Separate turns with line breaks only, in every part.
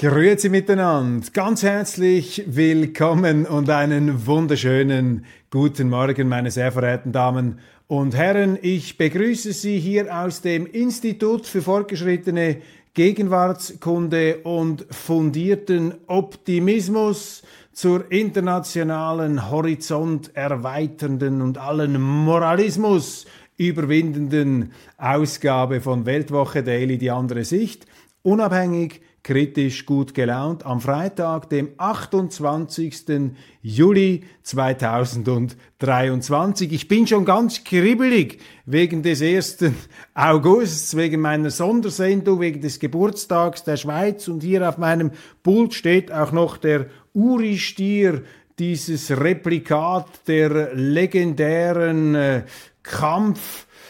Grüezi miteinander, ganz herzlich willkommen und einen wunderschönen guten Morgen, meine sehr verehrten Damen und Herren. Ich begrüße Sie hier aus dem Institut für fortgeschrittene Gegenwartskunde und fundierten Optimismus zur internationalen, Horizont erweiternden und allen Moralismus überwindenden Ausgabe von Weltwoche Daily, die andere Sicht. Unabhängig, kritisch gut gelaunt am Freitag, dem 28. Juli 2023. Ich bin schon ganz kribbelig wegen des 1. Augusts, wegen meiner Sondersendung, wegen des Geburtstags der Schweiz und hier auf meinem Pult steht auch noch der Uri-Stier, dieses Replikat der legendären äh,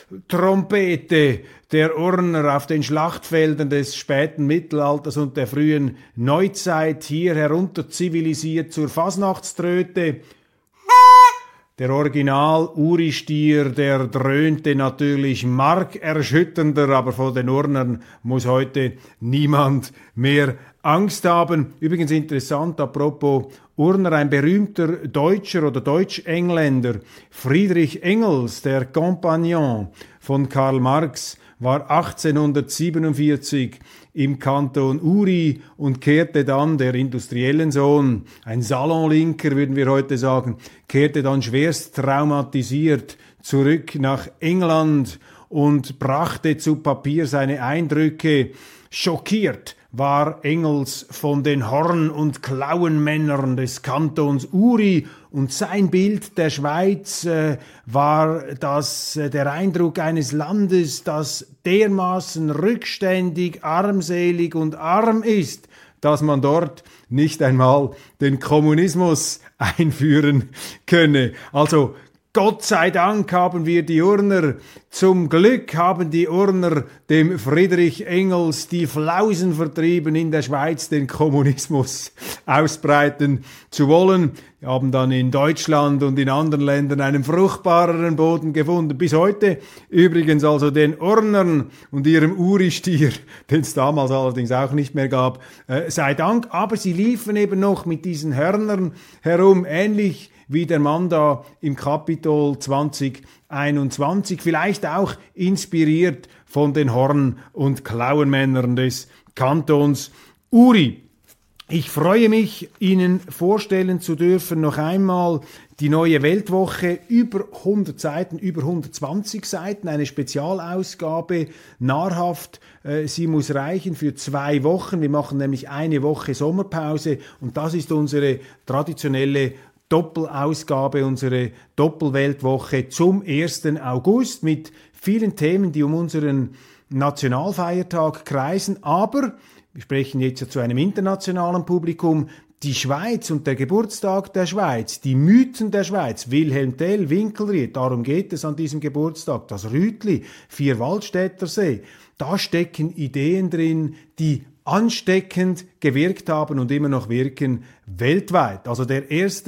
Kampftrompete der Urner auf den Schlachtfeldern des späten Mittelalters und der frühen Neuzeit hier herunter zivilisiert zur Fasnachtströte. Der Original Uri-Stier, der dröhnte natürlich markerschütternder, aber vor den Urnern muss heute niemand mehr Angst haben. Übrigens interessant, apropos Urner, ein berühmter Deutscher oder Deutsch-Engländer, Friedrich Engels, der Compagnon von Karl Marx, war 1847 im Kanton Uri und kehrte dann, der industriellen Sohn, ein Salonlinker würden wir heute sagen, kehrte dann schwerst traumatisiert zurück nach England und brachte zu Papier seine Eindrücke, schockiert war Engels von den Horn- und Klauenmännern des Kantons Uri und sein Bild der Schweiz äh, war das, äh, der Eindruck eines Landes, das dermaßen rückständig, armselig und arm ist, dass man dort nicht einmal den Kommunismus einführen könne. Also Gott sei Dank haben wir die Urner, zum Glück haben die Urner dem Friedrich Engels die Flausen vertrieben, in der Schweiz den Kommunismus ausbreiten zu wollen. Haben dann in Deutschland und in anderen Ländern einen fruchtbareren Boden gefunden. Bis heute übrigens also den Urnern und ihrem Uristier, den es damals allerdings auch nicht mehr gab, äh, sei Dank. Aber sie liefen eben noch mit diesen Hörnern herum, ähnlich wie der Mann da im Kapitol 2021, vielleicht auch inspiriert von den Horn- und Klauenmännern des Kantons Uri. Ich freue mich, Ihnen vorstellen zu dürfen, noch einmal die neue Weltwoche, über 100 Seiten, über 120 Seiten, eine Spezialausgabe, nahrhaft. Äh, sie muss reichen für zwei Wochen. Wir machen nämlich eine Woche Sommerpause und das ist unsere traditionelle Doppelausgabe, unsere Doppelweltwoche zum 1. August mit vielen Themen, die um unseren Nationalfeiertag kreisen. Aber wir sprechen jetzt ja zu einem internationalen Publikum. Die Schweiz und der Geburtstag der Schweiz, die Mythen der Schweiz, Wilhelm Tell, Winkelried, darum geht es an diesem Geburtstag, das Rütli, Vierwaldstättersee, da stecken Ideen drin, die ansteckend gewirkt haben und immer noch wirken weltweit. Also der 1.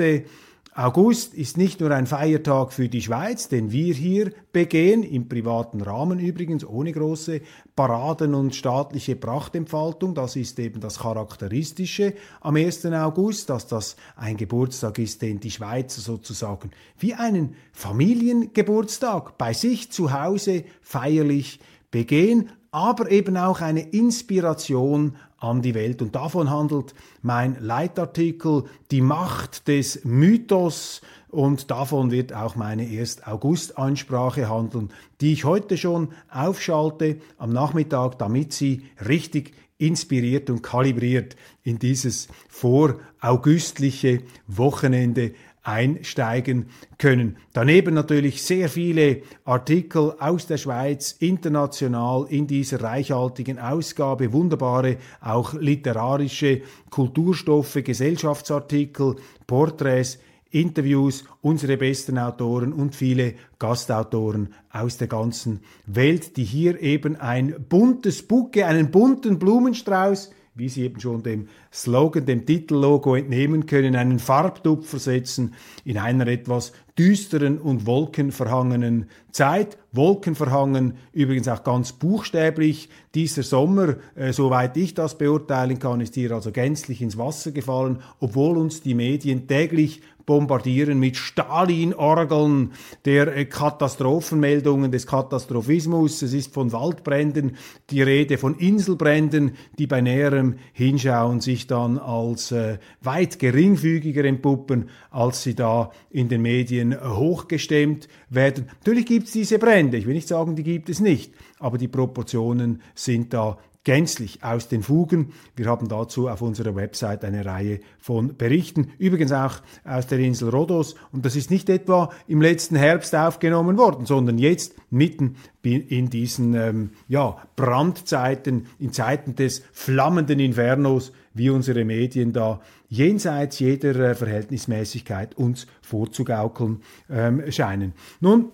August ist nicht nur ein Feiertag für die Schweiz, den wir hier begehen, im privaten Rahmen übrigens, ohne große Paraden und staatliche Prachtentfaltung. Das ist eben das Charakteristische am 1. August, dass das ein Geburtstag ist, den die Schweizer sozusagen wie einen Familiengeburtstag bei sich zu Hause feierlich begehen, aber eben auch eine Inspiration an die Welt. Und davon handelt mein Leitartikel Die Macht des Mythos. Und davon wird auch meine 1. August-Ansprache handeln, die ich heute schon aufschalte am Nachmittag, damit Sie richtig inspiriert und kalibriert in dieses voraugustliche Wochenende einsteigen können. Daneben natürlich sehr viele Artikel aus der Schweiz, international in dieser reichhaltigen Ausgabe, wunderbare auch literarische Kulturstoffe, Gesellschaftsartikel, Porträts, Interviews, unsere besten Autoren und viele Gastautoren aus der ganzen Welt, die hier eben ein buntes Bucke, einen bunten Blumenstrauß wie Sie eben schon dem Slogan, dem Titellogo entnehmen können, einen Farbtupfer setzen in einer etwas düsteren und wolkenverhangenen Zeit. Wolkenverhangen übrigens auch ganz buchstäblich. Dieser Sommer, äh, soweit ich das beurteilen kann, ist hier also gänzlich ins Wasser gefallen, obwohl uns die Medien täglich bombardieren mit Stalin-Orgeln der äh, Katastrophenmeldungen des Katastrophismus. Es ist von Waldbränden die Rede, von Inselbränden, die bei näherem Hinschauen sich dann als äh, weit geringfügiger entpuppen, als sie da in den Medien hochgestemmt werden. Natürlich gibt es diese Brände, ich will nicht sagen, die gibt es nicht, aber die Proportionen sind da gänzlich aus den Fugen. Wir haben dazu auf unserer Website eine Reihe von Berichten, übrigens auch aus der Insel Rhodos. Und das ist nicht etwa im letzten Herbst aufgenommen worden, sondern jetzt mitten in diesen ähm, ja, Brandzeiten, in Zeiten des flammenden Infernos, wie unsere Medien da jenseits jeder äh, Verhältnismäßigkeit uns vorzugaukeln ähm, scheinen. Nun,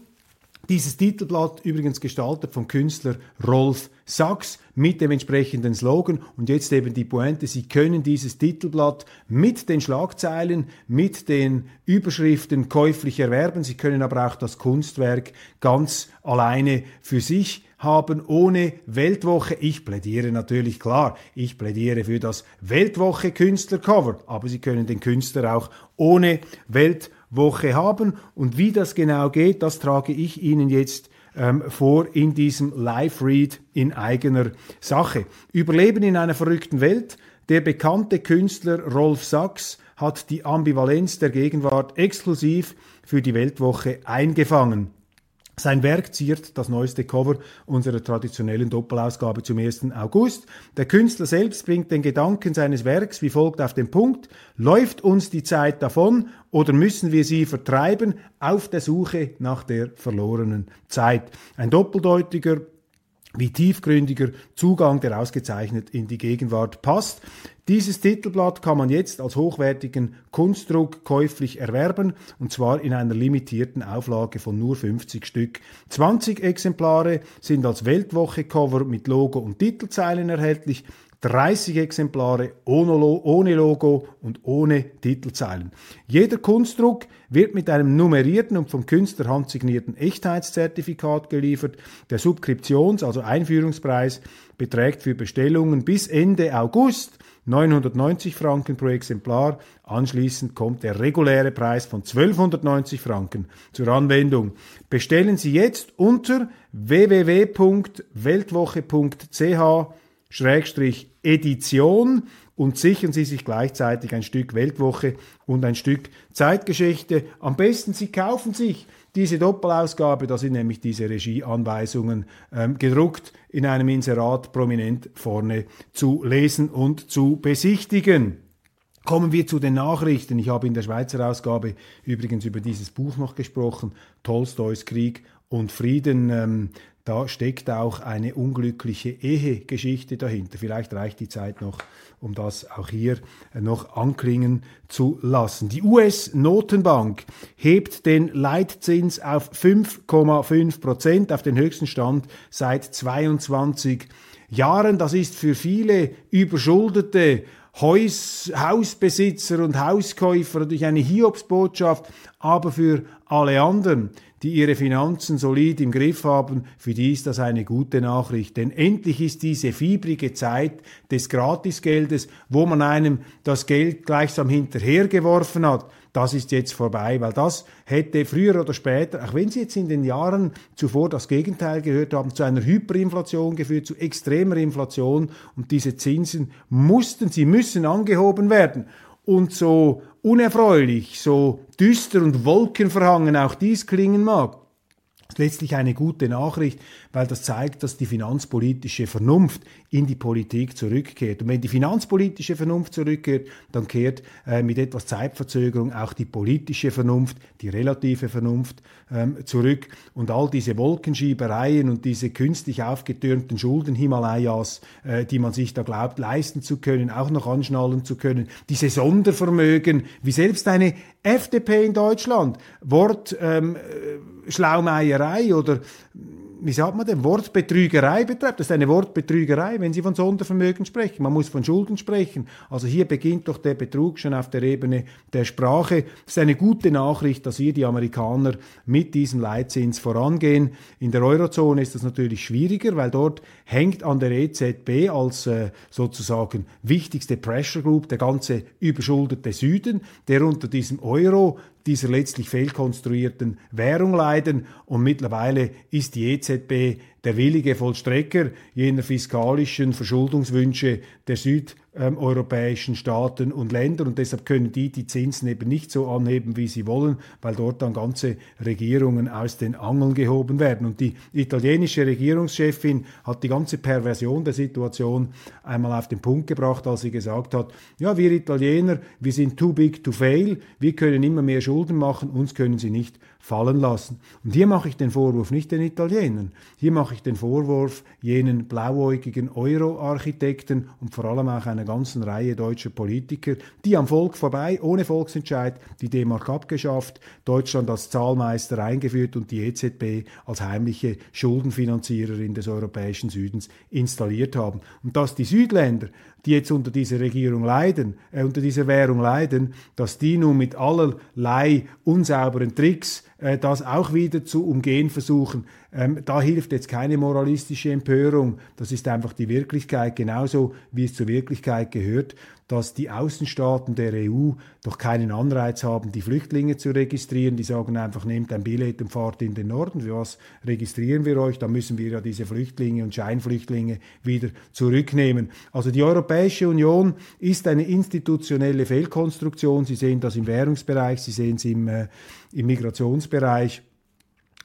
dieses Titelblatt übrigens gestaltet vom Künstler Rolf Sachs mit dem entsprechenden Slogan. Und jetzt eben die Pointe, Sie können dieses Titelblatt mit den Schlagzeilen, mit den Überschriften käuflich erwerben, Sie können aber auch das Kunstwerk ganz alleine für sich haben ohne Weltwoche. Ich plädiere natürlich klar, ich plädiere für das Weltwoche Künstlercover, aber Sie können den Künstler auch ohne Weltwoche haben und wie das genau geht, das trage ich Ihnen jetzt ähm, vor in diesem Live-Read in eigener Sache. Überleben in einer verrückten Welt. Der bekannte Künstler Rolf Sachs hat die Ambivalenz der Gegenwart exklusiv für die Weltwoche eingefangen. Sein Werk ziert das neueste Cover unserer traditionellen Doppelausgabe zum 1. August. Der Künstler selbst bringt den Gedanken seines Werks wie folgt auf den Punkt. Läuft uns die Zeit davon oder müssen wir sie vertreiben auf der Suche nach der verlorenen Zeit? Ein doppeldeutiger wie tiefgründiger Zugang, der ausgezeichnet in die Gegenwart passt. Dieses Titelblatt kann man jetzt als hochwertigen Kunstdruck käuflich erwerben und zwar in einer limitierten Auflage von nur 50 Stück. 20 Exemplare sind als Weltwoche-Cover mit Logo und Titelzeilen erhältlich. 30 Exemplare ohne Logo und ohne Titelzeilen. Jeder Kunstdruck wird mit einem nummerierten und vom Künstler handsignierten Echtheitszertifikat geliefert. Der Subskriptions-, also Einführungspreis, beträgt für Bestellungen bis Ende August 990 Franken pro Exemplar. Anschließend kommt der reguläre Preis von 1290 Franken zur Anwendung. Bestellen Sie jetzt unter www.weltwoche.ch Schrägstrich Edition und sichern Sie sich gleichzeitig ein Stück Weltwoche und ein Stück Zeitgeschichte. Am besten Sie kaufen sich diese Doppelausgabe, da sind nämlich diese Regieanweisungen ähm, gedruckt in einem Inserat prominent vorne zu lesen und zu besichtigen. Kommen wir zu den Nachrichten. Ich habe in der Schweizer Ausgabe übrigens über dieses Buch noch gesprochen, Tolstoys Krieg und Frieden. Ähm, da steckt auch eine unglückliche Ehegeschichte dahinter. Vielleicht reicht die Zeit noch, um das auch hier noch anklingen zu lassen. Die US-Notenbank hebt den Leitzins auf 5,5 Prozent, auf den höchsten Stand seit 22 Jahren. Das ist für viele überschuldete Haus, Hausbesitzer und Hauskäufer natürlich eine Hiobsbotschaft, aber für alle anderen, die ihre Finanzen solid im Griff haben, für die ist das eine gute Nachricht. Denn endlich ist diese fiebrige Zeit des Gratisgeldes, wo man einem das Geld gleichsam hinterhergeworfen hat, das ist jetzt vorbei, weil das hätte früher oder später, auch wenn Sie jetzt in den Jahren zuvor das Gegenteil gehört haben, zu einer Hyperinflation geführt, zu extremer Inflation und diese Zinsen mussten, sie müssen angehoben werden. Und so unerfreulich, so düster und wolkenverhangen auch dies klingen mag, ist letztlich eine gute Nachricht, weil das zeigt, dass die finanzpolitische Vernunft in die Politik zurückkehrt. Und wenn die finanzpolitische Vernunft zurückkehrt, dann kehrt äh, mit etwas Zeitverzögerung auch die politische Vernunft, die relative Vernunft ähm, zurück. Und all diese Wolkenschiebereien und diese künstlich aufgetürmten Schulden Himalayas, äh, die man sich da glaubt leisten zu können, auch noch anschnallen zu können, diese Sondervermögen, wie selbst eine FDP in Deutschland, Wort ähm, äh, Schlaumeierei oder wie sagt man denn, Wortbetrügerei betreibt. Das ist eine Wortbetrügerei, wenn Sie von Sondervermögen sprechen. Man muss von Schulden sprechen. Also hier beginnt doch der Betrug schon auf der Ebene der Sprache. Es ist eine gute Nachricht, dass wir die Amerikaner mit diesem Leitzins vorangehen. In der Eurozone ist das natürlich schwieriger, weil dort hängt an der EZB als äh, sozusagen wichtigste Pressure Group der ganze überschuldete Süden, der unter diesem Euro dieser letztlich fehlkonstruierten Währung leiden. Und mittlerweile ist die EZB der willige Vollstrecker jener fiskalischen Verschuldungswünsche der südeuropäischen Staaten und Länder und deshalb können die die Zinsen eben nicht so anheben, wie sie wollen, weil dort dann ganze Regierungen aus den Angeln gehoben werden. Und die italienische Regierungschefin hat die ganze Perversion der Situation einmal auf den Punkt gebracht, als sie gesagt hat, ja, wir Italiener, wir sind too big to fail, wir können immer mehr Schulden machen, uns können sie nicht fallen lassen. Und hier mache ich den Vorwurf nicht den Italienern, hier mache ich den Vorwurf jenen blauäugigen Euro-Architekten und vor allem auch einer ganzen Reihe deutscher Politiker, die am Volk vorbei, ohne Volksentscheid, die D-Mark abgeschafft, Deutschland als Zahlmeister eingeführt und die EZB als heimliche Schuldenfinanziererin des europäischen Südens installiert haben. Und dass die Südländer die jetzt unter dieser Regierung leiden, äh, unter dieser Währung leiden, dass die nun mit allerlei unsauberen Tricks das auch wieder zu umgehen versuchen. Ähm, da hilft jetzt keine moralistische Empörung. Das ist einfach die Wirklichkeit, genauso wie es zur Wirklichkeit gehört dass die Außenstaaten der EU doch keinen Anreiz haben, die Flüchtlinge zu registrieren. Die sagen einfach, nehmt ein Billett und fahrt in den Norden. Für was registrieren wir euch? Dann müssen wir ja diese Flüchtlinge und Scheinflüchtlinge wieder zurücknehmen. Also die Europäische Union ist eine institutionelle Fehlkonstruktion. Sie sehen das im Währungsbereich, Sie sehen es im, äh, im Migrationsbereich.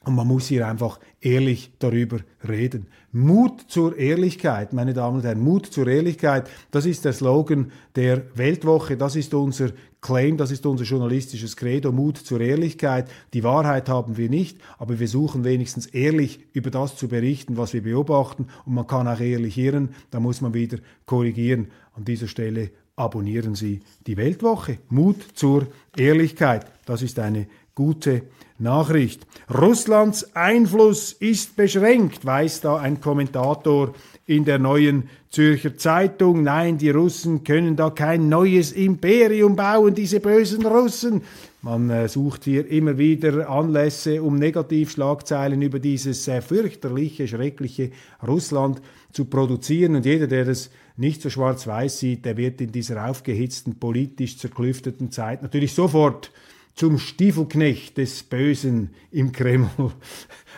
Und man muss hier einfach ehrlich darüber reden. Mut zur Ehrlichkeit, meine Damen und Herren, Mut zur Ehrlichkeit, das ist der Slogan der Weltwoche, das ist unser Claim, das ist unser journalistisches Credo, Mut zur Ehrlichkeit. Die Wahrheit haben wir nicht, aber wir suchen wenigstens ehrlich über das zu berichten, was wir beobachten und man kann auch ehrlich irren, da muss man wieder korrigieren. An dieser Stelle abonnieren Sie die Weltwoche. Mut zur Ehrlichkeit, das ist eine gute Nachricht. Russlands Einfluss ist beschränkt, weiß da ein Kommentator in der neuen Zürcher Zeitung. Nein, die Russen können da kein neues Imperium bauen, diese bösen Russen. Man äh, sucht hier immer wieder Anlässe, um Negativschlagzeilen über dieses äh, fürchterliche, schreckliche Russland zu produzieren. Und jeder, der das nicht so schwarz-weiß sieht, der wird in dieser aufgehitzten, politisch zerklüfteten Zeit natürlich sofort zum Stiefelknecht des Bösen im Kreml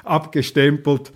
abgestempelt.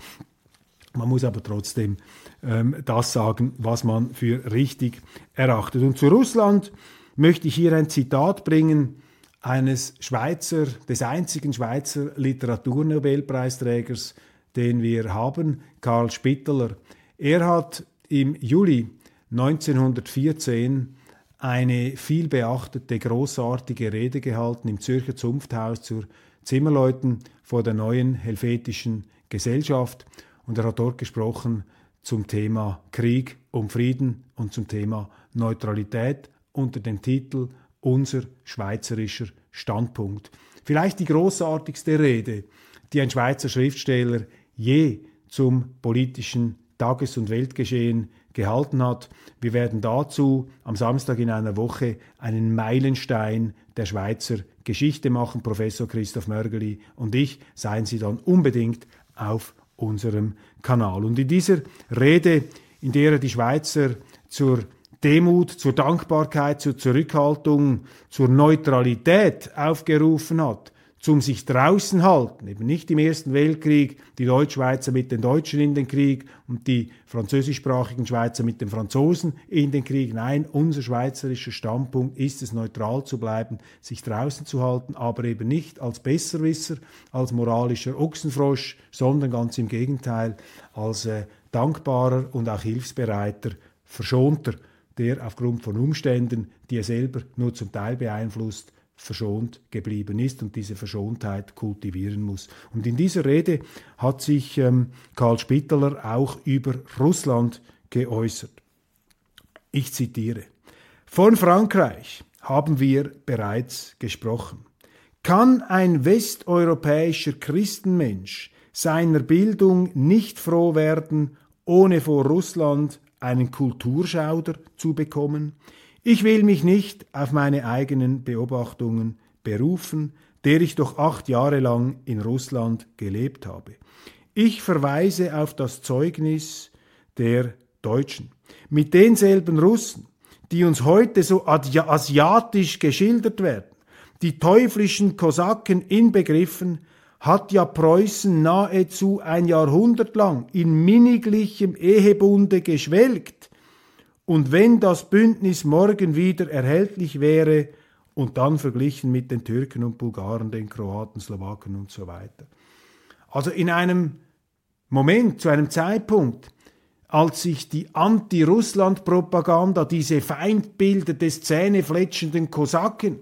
Man muss aber trotzdem ähm, das sagen, was man für richtig erachtet. Und zu Russland möchte ich hier ein Zitat bringen eines Schweizer, des einzigen Schweizer Literaturnobelpreisträgers, den wir haben, Karl Spitteler. Er hat im Juli 1914 eine viel beachtete, großartige Rede gehalten im Zürcher Zunfthaus zur Zimmerleuten vor der neuen helvetischen Gesellschaft und er hat dort gesprochen zum Thema Krieg und Frieden und zum Thema Neutralität unter dem Titel Unser schweizerischer Standpunkt. Vielleicht die großartigste Rede, die ein Schweizer Schriftsteller je zum politischen Tages- und Weltgeschehen gehalten hat. Wir werden dazu am Samstag in einer Woche einen Meilenstein der Schweizer Geschichte machen. Professor Christoph Mörgeli und ich. Seien Sie dann unbedingt auf unserem Kanal. Und in dieser Rede, in der er die Schweizer zur Demut, zur Dankbarkeit, zur Zurückhaltung, zur Neutralität aufgerufen hat, zum sich draußen halten, eben nicht im Ersten Weltkrieg, die Deutschschweizer mit den Deutschen in den Krieg und die französischsprachigen Schweizer mit den Franzosen in den Krieg. Nein, unser schweizerischer Standpunkt ist es, neutral zu bleiben, sich draußen zu halten, aber eben nicht als Besserwisser, als moralischer Ochsenfrosch, sondern ganz im Gegenteil, als äh, dankbarer und auch hilfsbereiter Verschonter, der aufgrund von Umständen, die er selber nur zum Teil beeinflusst, verschont geblieben ist und diese Verschontheit kultivieren muss. Und in dieser Rede hat sich ähm, Karl Spitteler auch über Russland geäußert. Ich zitiere. Von Frankreich haben wir bereits gesprochen. Kann ein westeuropäischer Christenmensch seiner Bildung nicht froh werden, ohne vor Russland einen Kulturschauder zu bekommen? Ich will mich nicht auf meine eigenen Beobachtungen berufen, der ich doch acht Jahre lang in Russland gelebt habe. Ich verweise auf das Zeugnis der Deutschen. Mit denselben Russen, die uns heute so asiatisch geschildert werden, die teuflischen Kosaken inbegriffen, hat ja Preußen nahezu ein Jahrhundert lang in miniglichem Ehebunde geschwelgt, und wenn das Bündnis morgen wieder erhältlich wäre und dann verglichen mit den Türken und Bulgaren, den Kroaten, Slowaken und so weiter. Also in einem Moment, zu einem Zeitpunkt, als sich die Anti-Russland-Propaganda, diese Feindbilder des zähnefletschenden Kosaken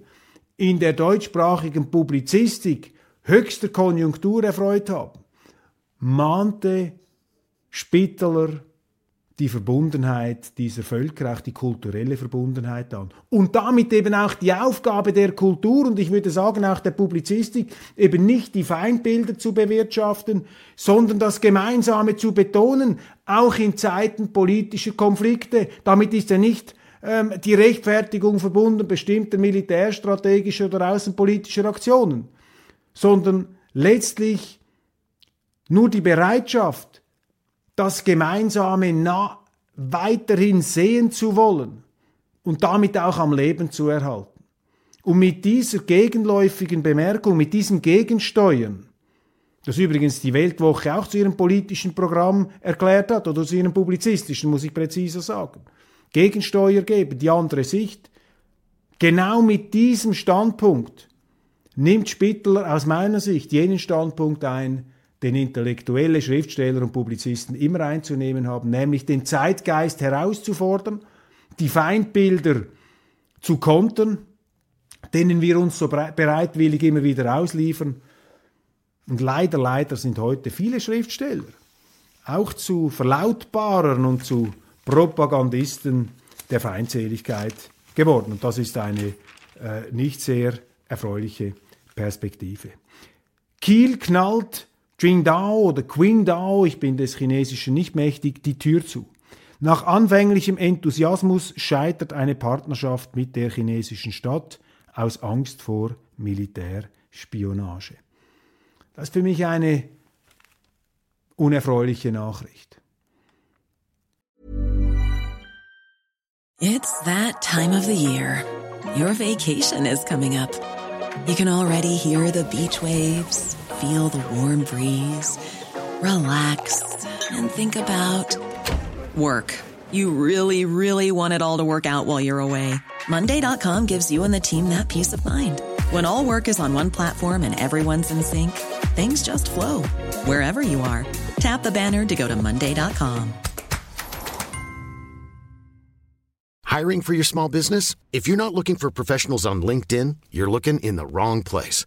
in der deutschsprachigen Publizistik höchster Konjunktur erfreut haben, mahnte Spitteler die Verbundenheit dieser Völker, auch die kulturelle Verbundenheit an. Und damit eben auch die Aufgabe der Kultur und ich würde sagen auch der Publizistik, eben nicht die Feindbilder zu bewirtschaften, sondern das Gemeinsame zu betonen, auch in Zeiten politischer Konflikte. Damit ist ja nicht ähm, die Rechtfertigung verbunden bestimmter militärstrategischer oder außenpolitischer Aktionen, sondern letztlich nur die Bereitschaft, das Gemeinsame nah weiterhin sehen zu wollen und damit auch am Leben zu erhalten. Und mit dieser gegenläufigen Bemerkung, mit diesem Gegensteuern, das übrigens die Weltwoche auch zu ihrem politischen Programm erklärt hat oder zu ihrem publizistischen, muss ich präziser sagen, Gegensteuer geben, die andere Sicht, genau mit diesem Standpunkt nimmt Spittler aus meiner Sicht jenen Standpunkt ein, den intellektuelle Schriftsteller und Publizisten immer einzunehmen haben, nämlich den Zeitgeist herauszufordern, die Feindbilder zu kontern, denen wir uns so bereitwillig immer wieder ausliefern. Und leider, leider sind heute viele Schriftsteller auch zu Verlautbarern und zu Propagandisten der Feindseligkeit geworden. Und das ist eine äh, nicht sehr erfreuliche Perspektive. Kiel knallt Qingdao oder Qingdao, ich bin des Chinesischen nicht mächtig, die Tür zu. Nach anfänglichem Enthusiasmus scheitert eine Partnerschaft mit der chinesischen Stadt aus Angst vor Militärspionage. Das ist für mich eine unerfreuliche Nachricht.
It's that time of the year. Your vacation is coming up. You can already hear the beach waves feel the warm breeze, relax, and think about work. You really, really want it all to work out while you're away. Monday.com gives you and the team that peace of mind. When all work is on one platform and everyone's in sync, things just flow wherever you are. Tap the banner to go to Monday.com.
Hiring for your small business? If you're not looking for professionals on LinkedIn, you're looking in the wrong place.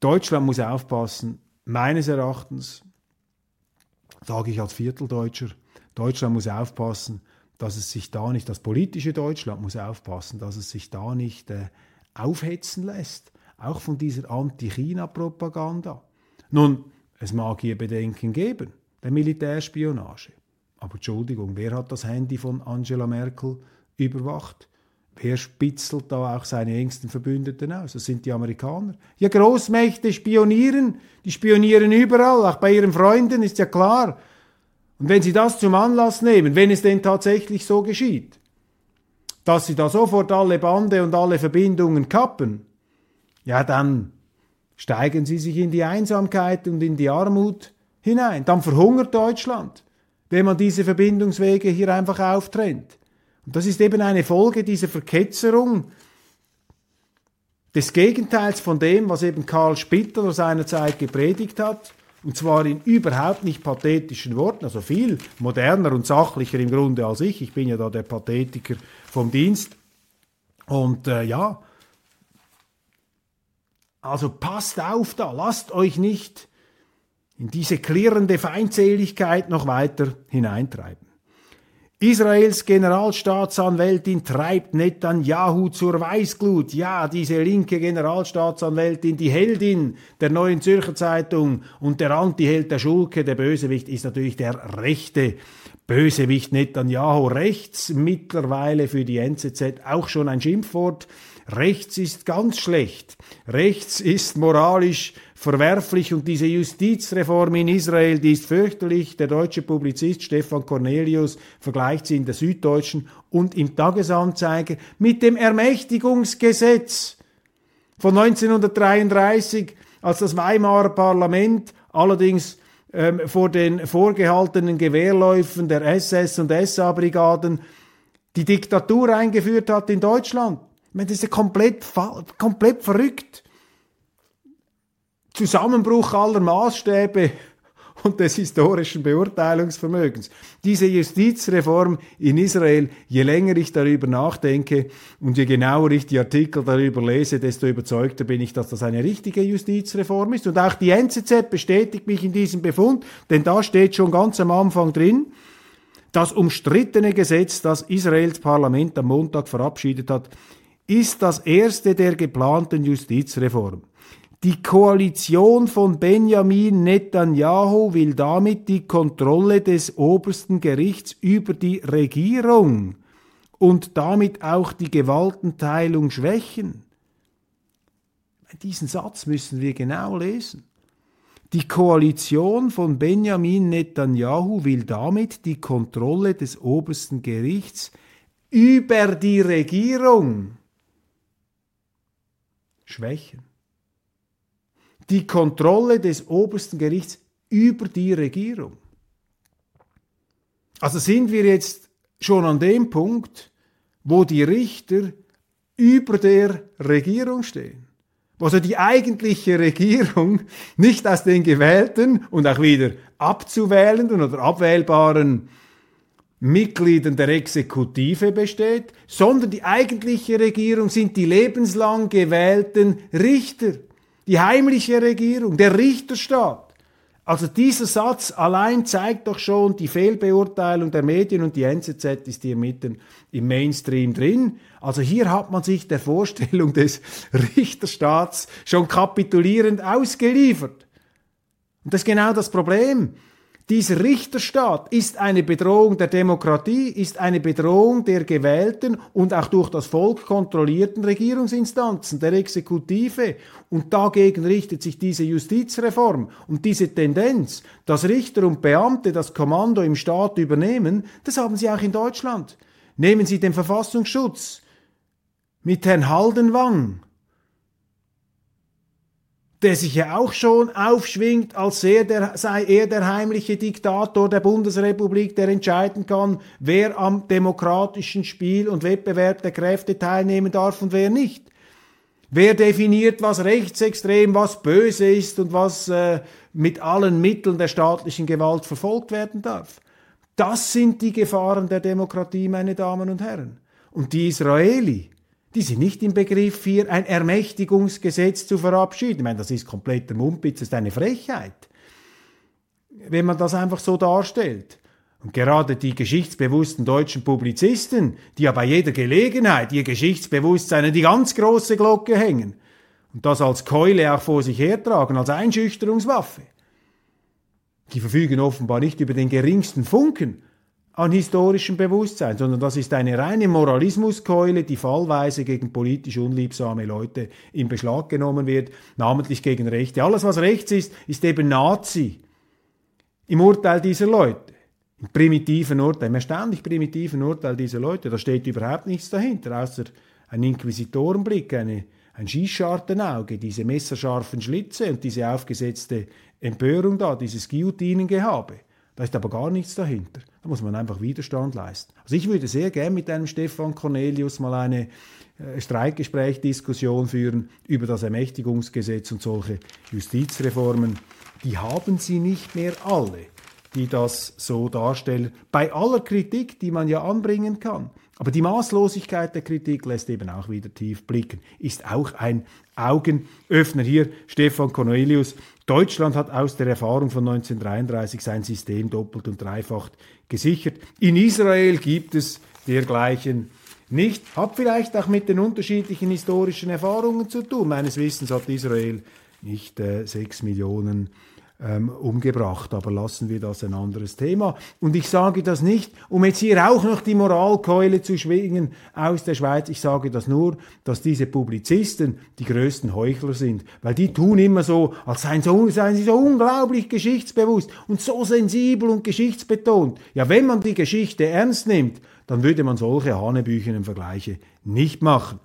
Deutschland muss aufpassen, meines Erachtens, sage ich als Vierteldeutscher, Deutschland muss aufpassen, dass es sich da nicht, das politische Deutschland muss aufpassen, dass es sich da nicht äh, aufhetzen lässt, auch von dieser Anti-China-Propaganda. Nun, es mag hier Bedenken geben der Militärspionage. Aber Entschuldigung, wer hat das Handy von Angela Merkel überwacht? Wer spitzelt da auch seine engsten Verbündeten aus? Das sind die Amerikaner. Ja, Großmächte spionieren, die spionieren überall, auch bei ihren Freunden, ist ja klar. Und wenn sie das zum Anlass nehmen, wenn es denn tatsächlich so geschieht, dass sie da sofort alle Bande und alle Verbindungen kappen, ja, dann steigen sie sich in die Einsamkeit und in die Armut hinein. Dann verhungert Deutschland, wenn man diese Verbindungswege hier einfach auftrennt. Und das ist eben eine Folge dieser Verketzerung des Gegenteils von dem, was eben Karl Spittler seinerzeit gepredigt hat. Und zwar in überhaupt nicht pathetischen Worten, also viel moderner und sachlicher im Grunde als ich. Ich bin ja da der Pathetiker vom Dienst. Und äh, ja, also passt auf da, lasst euch nicht in diese klirrende Feindseligkeit noch weiter hineintreiben. Israels Generalstaatsanwältin treibt Netanyahu zur Weißglut. Ja, diese linke Generalstaatsanwältin, die Heldin der Neuen Zürcher Zeitung und der Antiheld der Schulke, der Bösewicht, ist natürlich der rechte Bösewicht Netanyahu. Rechts mittlerweile für die NZZ auch schon ein Schimpfwort. Rechts ist ganz schlecht. Rechts ist moralisch verwerflich und diese Justizreform in Israel, die ist fürchterlich. Der deutsche Publizist Stefan Cornelius vergleicht sie in der Süddeutschen und im Tagesanzeiger mit dem Ermächtigungsgesetz von 1933, als das Weimarer Parlament allerdings ähm, vor den vorgehaltenen Gewehrläufen der SS und SA-Brigaden die Diktatur eingeführt hat in Deutschland. Ich meine, das ist ja komplett, komplett verrückt. Zusammenbruch aller Maßstäbe und des historischen Beurteilungsvermögens. Diese Justizreform in Israel, je länger ich darüber nachdenke und je genauer ich die Artikel darüber lese, desto überzeugter bin ich, dass das eine richtige Justizreform ist. Und auch die NZZ bestätigt mich in diesem Befund, denn da steht schon ganz am Anfang drin, das umstrittene Gesetz, das Israels Parlament am Montag verabschiedet hat, ist das erste der geplanten Justizreform. Die Koalition von Benjamin Netanyahu will damit die Kontrolle des obersten Gerichts über die Regierung und damit auch die Gewaltenteilung schwächen. Diesen Satz müssen wir genau lesen. Die Koalition von Benjamin Netanyahu will damit die Kontrolle des obersten Gerichts über die Regierung schwächen. Die Kontrolle des obersten Gerichts über die Regierung. Also sind wir jetzt schon an dem Punkt, wo die Richter über der Regierung stehen. Also die eigentliche Regierung nicht aus den gewählten und auch wieder abzuwählenden oder abwählbaren Mitgliedern der Exekutive besteht, sondern die eigentliche Regierung sind die lebenslang gewählten Richter, die heimliche Regierung, der Richterstaat. Also dieser Satz allein zeigt doch schon die Fehlbeurteilung der Medien und die NZZ ist hier mitten im Mainstream drin. Also hier hat man sich der Vorstellung des Richterstaats schon kapitulierend ausgeliefert. Und das ist genau das Problem. Dieser Richterstaat ist eine Bedrohung der Demokratie, ist eine Bedrohung der gewählten und auch durch das Volk kontrollierten Regierungsinstanzen, der Exekutive. Und dagegen richtet sich diese Justizreform. Und diese Tendenz, dass Richter und Beamte das Kommando im Staat übernehmen, das haben sie auch in Deutschland. Nehmen Sie den Verfassungsschutz mit Herrn Haldenwang der sich ja auch schon aufschwingt, als er der, sei er der heimliche Diktator der Bundesrepublik, der entscheiden kann, wer am demokratischen Spiel und Wettbewerb der Kräfte teilnehmen darf und wer nicht. Wer definiert, was rechtsextrem, was böse ist und was äh, mit allen Mitteln der staatlichen Gewalt verfolgt werden darf? Das sind die Gefahren der Demokratie, meine Damen und Herren. Und die Israeli, die sind nicht im Begriff, hier ein Ermächtigungsgesetz zu verabschieden. Ich meine, das ist kompletter Mumpitz, das ist eine Frechheit, wenn man das einfach so darstellt. Und gerade die geschichtsbewussten deutschen Publizisten, die ja bei jeder Gelegenheit ihr Geschichtsbewusstsein an die ganz große Glocke hängen, und das als Keule auch vor sich hertragen, als Einschüchterungswaffe, die verfügen offenbar nicht über den geringsten Funken an historischem Bewusstsein, sondern das ist eine reine Moralismuskeule, die fallweise gegen politisch unliebsame Leute in Beschlag genommen wird, namentlich gegen Rechte. Alles, was rechts ist, ist eben Nazi im Urteil dieser Leute. Im primitiven Urteil, im erstaunlich primitiven Urteil dieser Leute, da steht überhaupt nichts dahinter, außer ein Inquisitorenblick, eine, ein Schießschartenauge, diese messerscharfen Schlitze und diese aufgesetzte Empörung da, dieses Guillotinengehabe. Da ist aber gar nichts dahinter. Da muss man einfach Widerstand leisten. Also ich würde sehr gern mit einem Stefan Cornelius mal eine äh, Streitgespräch-Diskussion führen über das Ermächtigungsgesetz und solche Justizreformen. Die haben sie nicht mehr alle, die das so darstellen. Bei aller Kritik, die man ja anbringen kann. Aber die Maßlosigkeit der Kritik lässt eben auch wieder tief blicken, ist auch ein Augenöffner. Hier Stefan Cornelius. Deutschland hat aus der Erfahrung von 1933 sein System doppelt und dreifach gesichert. In Israel gibt es dergleichen nicht. Hat vielleicht auch mit den unterschiedlichen historischen Erfahrungen zu tun. Meines Wissens hat Israel nicht äh, sechs Millionen ähm, umgebracht. Aber lassen wir das ein anderes Thema. Und ich sage das nicht, um jetzt hier auch noch die Moralkeule zu schwingen aus der Schweiz. Ich sage das nur, dass diese Publizisten die größten Heuchler sind, weil die tun immer so, als seien, so, seien sie so unglaublich geschichtsbewusst und so sensibel und geschichtsbetont. Ja, wenn man die Geschichte ernst nimmt, dann würde man solche Hanebüchenen Vergleiche nicht machen.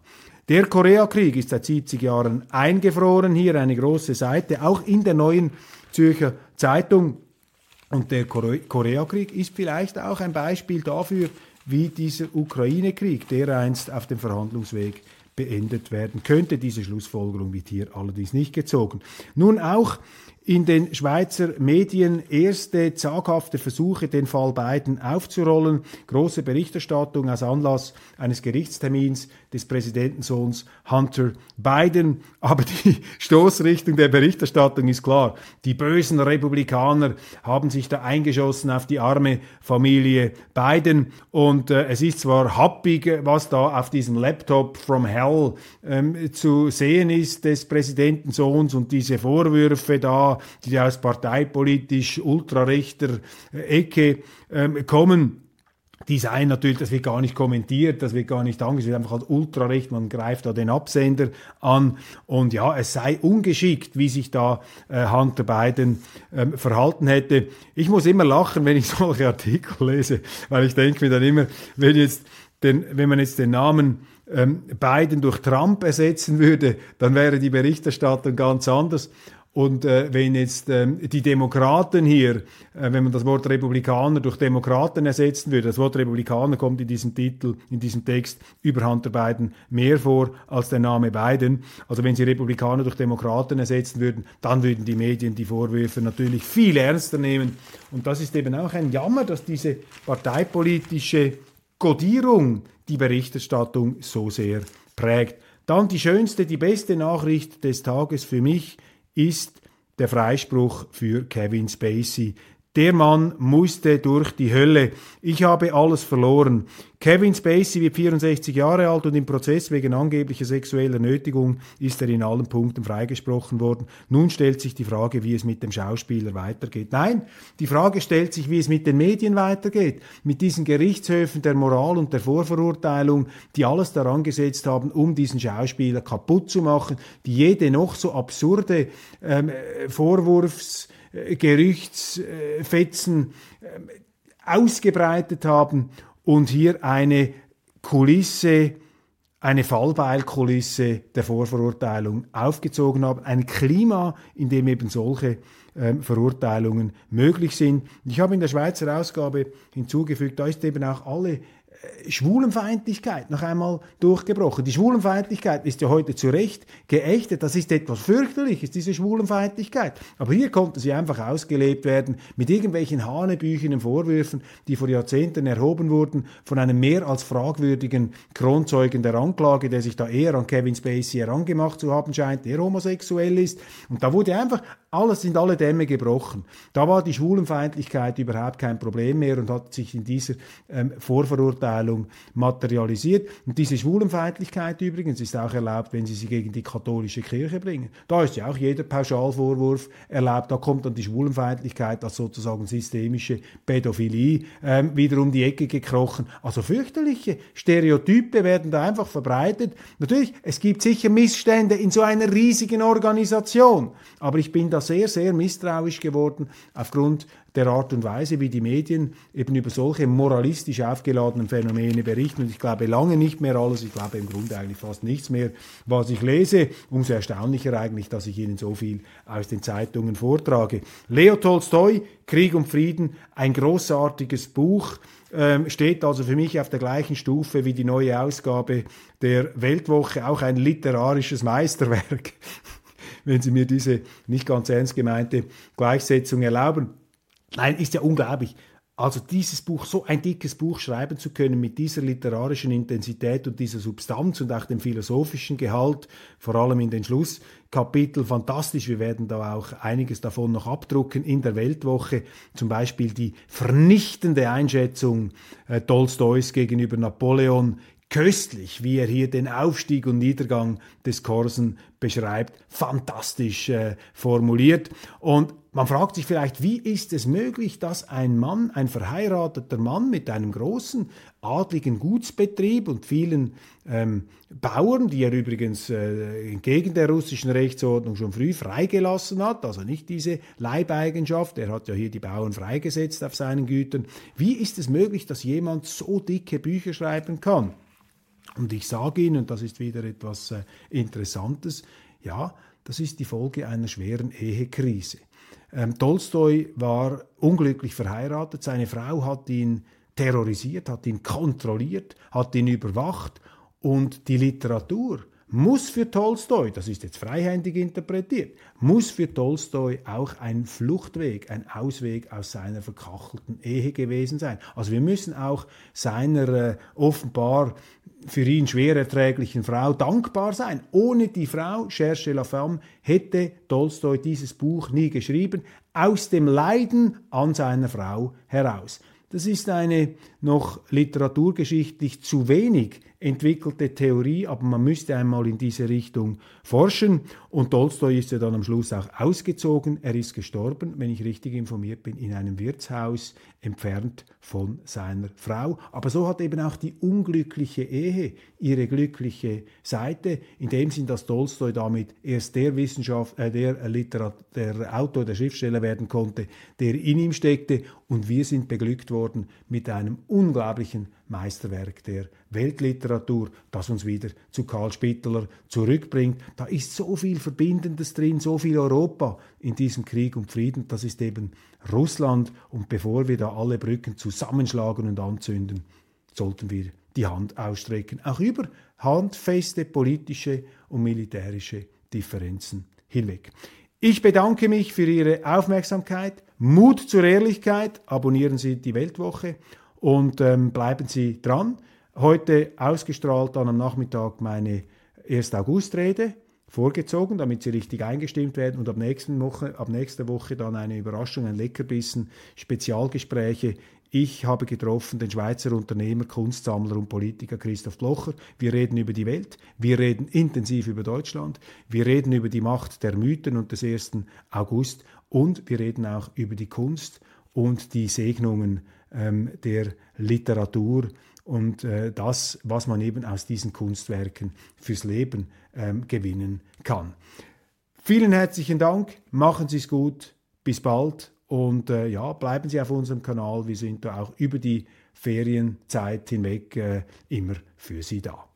Der Koreakrieg ist seit 70 Jahren eingefroren. Hier eine große Seite, auch in der neuen Zürcher Zeitung. Und der Koreakrieg ist vielleicht auch ein Beispiel dafür, wie dieser Ukraine-Krieg dereinst auf dem Verhandlungsweg beendet werden könnte. Diese Schlussfolgerung wird hier allerdings nicht gezogen. Nun auch in den Schweizer Medien erste zaghafte Versuche, den Fall Biden aufzurollen. Große Berichterstattung aus Anlass eines Gerichtstermins des Präsidentensohns Hunter Biden. Aber die Stoßrichtung der Berichterstattung ist klar. Die bösen Republikaner haben sich da eingeschossen auf die arme Familie Biden. Und äh, es ist zwar happig, was da auf diesem Laptop from Hell ähm, zu sehen ist des Präsidentensohns und diese Vorwürfe da die aus parteipolitisch ultrarechter äh, Ecke ähm, kommen. Die seien natürlich, das wird gar nicht kommentiert, das wird gar nicht angesehen, einfach als ultrarecht, man greift da den Absender an und ja, es sei ungeschickt, wie sich da äh, Hunter Biden ähm, verhalten hätte. Ich muss immer lachen, wenn ich solche Artikel lese, weil ich denke mir dann immer, wenn jetzt den, wenn man jetzt den Namen ähm, Biden durch Trump ersetzen würde, dann wäre die Berichterstattung ganz anders. Und äh, wenn jetzt ähm, die Demokraten hier, äh, wenn man das Wort Republikaner durch Demokraten ersetzen würde, das Wort Republikaner kommt in diesem Titel, in diesem Text über Hunter Biden mehr vor als der Name Biden. Also wenn sie Republikaner durch Demokraten ersetzen würden, dann würden die Medien die Vorwürfe natürlich viel ernster nehmen. Und das ist eben auch ein Jammer, dass diese parteipolitische Kodierung die Berichterstattung so sehr prägt. Dann die schönste, die beste Nachricht des Tages für mich ist der Freispruch für Kevin Spacey. Der Mann musste durch die Hölle. Ich habe alles verloren. Kevin Spacey wird 64 Jahre alt und im Prozess wegen angeblicher sexueller Nötigung ist er in allen Punkten freigesprochen worden. Nun stellt sich die Frage, wie es mit dem Schauspieler weitergeht. Nein, die Frage stellt sich, wie es mit den Medien weitergeht. Mit diesen Gerichtshöfen der Moral und der Vorverurteilung, die alles daran gesetzt haben, um diesen Schauspieler kaputt zu machen, die jede noch so absurde ähm, Vorwurfs Gerüchtsfetzen ähm, ausgebreitet haben und hier eine Kulisse, eine Fallbeilkulisse der Vorverurteilung aufgezogen haben, ein Klima, in dem eben solche ähm, Verurteilungen möglich sind. Ich habe in der Schweizer Ausgabe hinzugefügt, da ist eben auch alle Schwulenfeindlichkeit noch einmal durchgebrochen. Die Schwulenfeindlichkeit ist ja heute zu Recht geächtet. Das ist etwas fürchterliches, diese Schwulenfeindlichkeit. Aber hier konnte sie einfach ausgelebt werden mit irgendwelchen hanebüchenen Vorwürfen, die vor Jahrzehnten erhoben wurden von einem mehr als fragwürdigen Kronzeugen der Anklage, der sich da eher an Kevin Spacey herangemacht zu haben scheint, der homosexuell ist. Und da wurde einfach alles sind alle Dämme gebrochen. Da war die Schwulenfeindlichkeit überhaupt kein Problem mehr und hat sich in dieser ähm, Vorverurteilung materialisiert. Und diese Schwulenfeindlichkeit übrigens ist auch erlaubt, wenn sie sie gegen die katholische Kirche bringen. Da ist ja auch jeder Pauschalvorwurf erlaubt. Da kommt dann die Schwulenfeindlichkeit als sozusagen systemische Pädophilie ähm, wieder um die Ecke gekrochen. Also fürchterliche Stereotype werden da einfach verbreitet. Natürlich, es gibt sicher Missstände in so einer riesigen Organisation, aber ich bin da sehr, sehr misstrauisch geworden aufgrund der Art und Weise, wie die Medien eben über solche moralistisch aufgeladenen Phänomene berichten. Und ich glaube lange nicht mehr alles, ich glaube im Grunde eigentlich fast nichts mehr, was ich lese. Umso erstaunlicher eigentlich, dass ich Ihnen so viel aus den Zeitungen vortrage. Leo Tolstoi, Krieg und Frieden, ein großartiges Buch ähm, steht also für mich auf der gleichen Stufe wie die neue Ausgabe der Weltwoche, auch ein literarisches Meisterwerk, wenn Sie mir diese nicht ganz ernst gemeinte Gleichsetzung erlauben. Nein, ist ja unglaublich. Also dieses Buch, so ein dickes Buch schreiben zu können mit dieser literarischen Intensität und dieser Substanz und auch dem philosophischen Gehalt, vor allem in den Schlusskapiteln, fantastisch. Wir werden da auch einiges davon noch abdrucken in der Weltwoche. Zum Beispiel die vernichtende Einschätzung äh, Tolstois gegenüber Napoleon köstlich, wie er hier den Aufstieg und Niedergang des Korsen beschreibt, fantastisch äh, formuliert. Und man fragt sich vielleicht, wie ist es möglich, dass ein Mann, ein verheirateter Mann mit einem großen adligen Gutsbetrieb und vielen ähm, Bauern, die er übrigens äh, entgegen der russischen Rechtsordnung schon früh freigelassen hat, also nicht diese Leibeigenschaft, er hat ja hier die Bauern freigesetzt auf seinen Gütern. Wie ist es möglich, dass jemand so dicke Bücher schreiben kann? Und ich sage Ihnen, und das ist wieder etwas äh, Interessantes, ja, das ist die Folge einer schweren Ehekrise. Ähm, Tolstoi war unglücklich verheiratet, seine Frau hat ihn terrorisiert, hat ihn kontrolliert, hat ihn überwacht und die Literatur muss für Tolstoi, das ist jetzt freihändig interpretiert, muss für Tolstoi auch ein Fluchtweg, ein Ausweg aus seiner verkachelten Ehe gewesen sein. Also wir müssen auch seiner äh, offenbar für ihn schwer erträglichen Frau dankbar sein. Ohne die Frau, Cherche la Femme, hätte Tolstoi dieses Buch nie geschrieben, aus dem Leiden an seiner Frau heraus. Das ist eine noch literaturgeschichtlich zu wenig entwickelte Theorie, aber man müsste einmal in diese Richtung forschen. Und Tolstoi ist ja dann am Schluss auch ausgezogen. Er ist gestorben, wenn ich richtig informiert bin, in einem Wirtshaus entfernt von seiner Frau. Aber so hat eben auch die unglückliche Ehe ihre glückliche Seite, in dem Sinn, dass Tolstoi damit erst der Wissenschaft, äh, der, Literat der Autor, der Schriftsteller werden konnte, der in ihm steckte. Und wir sind beglückt worden mit einem unglaublichen Meisterwerk der Weltliteratur, das uns wieder zu Karl Spittler zurückbringt. Da ist so viel Verbindendes drin, so viel Europa in diesem Krieg und Frieden. Das ist eben Russland. Und bevor wir da alle Brücken zusammenschlagen und anzünden, sollten wir die Hand ausstrecken, auch über handfeste politische und militärische Differenzen hinweg. Ich bedanke mich für Ihre Aufmerksamkeit, Mut zur Ehrlichkeit, abonnieren Sie die Weltwoche und ähm, bleiben Sie dran. Heute ausgestrahlt dann am Nachmittag meine 1. August-Rede, vorgezogen, damit sie richtig eingestimmt werden und ab, nächsten Woche, ab nächster Woche dann eine Überraschung, ein Leckerbissen, Spezialgespräche. Ich habe getroffen den Schweizer Unternehmer, Kunstsammler und Politiker Christoph Blocher. Wir reden über die Welt, wir reden intensiv über Deutschland, wir reden über die Macht der Mythen und des 1. August und wir reden auch über die Kunst und die Segnungen ähm, der Literatur und äh, das, was man eben aus diesen Kunstwerken fürs Leben ähm, gewinnen kann. Vielen herzlichen Dank, machen Sie es gut, bis bald und äh, ja, bleiben Sie auf unserem Kanal, wir sind da auch über die Ferienzeit hinweg äh, immer für Sie da.